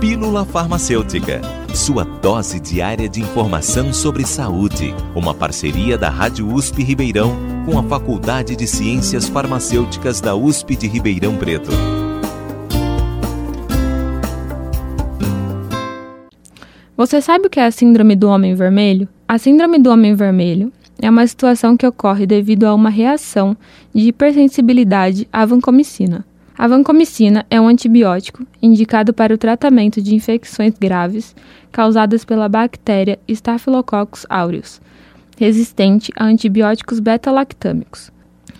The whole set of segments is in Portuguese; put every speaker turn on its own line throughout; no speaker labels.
Pílula Farmacêutica, sua dose diária de informação sobre saúde. Uma parceria da Rádio USP Ribeirão com a Faculdade de Ciências Farmacêuticas da USP de Ribeirão Preto.
Você sabe o que é a Síndrome do Homem Vermelho? A Síndrome do Homem Vermelho é uma situação que ocorre devido a uma reação de hipersensibilidade à vancomicina. A vancomicina é um antibiótico indicado para o tratamento de infecções graves causadas pela bactéria Staphylococcus aureus, resistente a antibióticos beta-lactâmicos,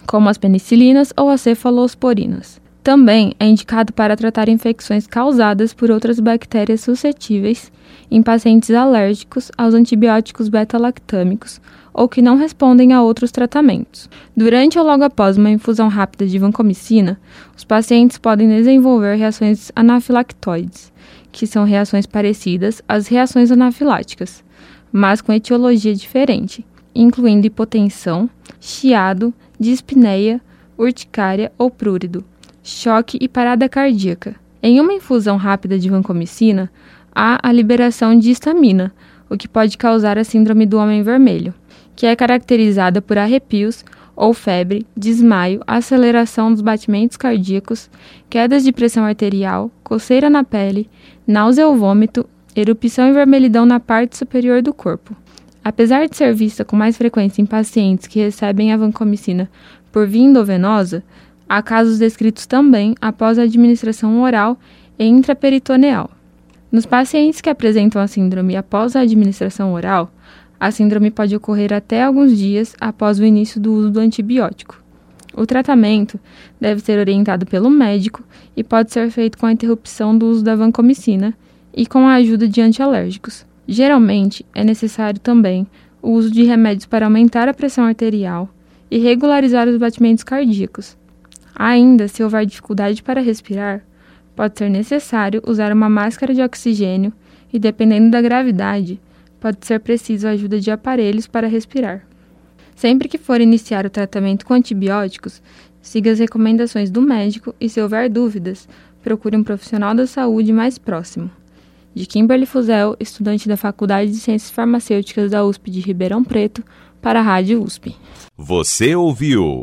como as penicilinas ou as cefalosporinas. Também é indicado para tratar infecções causadas por outras bactérias suscetíveis em pacientes alérgicos aos antibióticos beta-lactâmicos ou que não respondem a outros tratamentos. Durante ou logo após uma infusão rápida de vancomicina, os pacientes podem desenvolver reações anafilactoides, que são reações parecidas às reações anafiláticas, mas com etiologia diferente, incluindo hipotensão, chiado, dispneia, urticária ou prurido, choque e parada cardíaca. Em uma infusão rápida de vancomicina, há a liberação de histamina, o que pode causar a síndrome do homem vermelho que é caracterizada por arrepios ou febre, desmaio, aceleração dos batimentos cardíacos, quedas de pressão arterial, coceira na pele, náusea ou vômito, erupção e vermelhidão na parte superior do corpo. Apesar de ser vista com mais frequência em pacientes que recebem a vancomicina por via endovenosa, há casos descritos também após a administração oral e intraperitoneal. Nos pacientes que apresentam a síndrome após a administração oral, a síndrome pode ocorrer até alguns dias após o início do uso do antibiótico. O tratamento deve ser orientado pelo médico e pode ser feito com a interrupção do uso da vancomicina e com a ajuda de antialérgicos. Geralmente, é necessário também o uso de remédios para aumentar a pressão arterial e regularizar os batimentos cardíacos. Ainda, se houver dificuldade para respirar, pode ser necessário usar uma máscara de oxigênio e, dependendo da gravidade, pode ser preciso a ajuda de aparelhos para respirar. Sempre que for iniciar o tratamento com antibióticos, siga as recomendações do médico e, se houver dúvidas, procure um profissional da saúde mais próximo. De Kimberly Fuzel, estudante da Faculdade de Ciências Farmacêuticas da USP de Ribeirão Preto, para a Rádio USP.
Você ouviu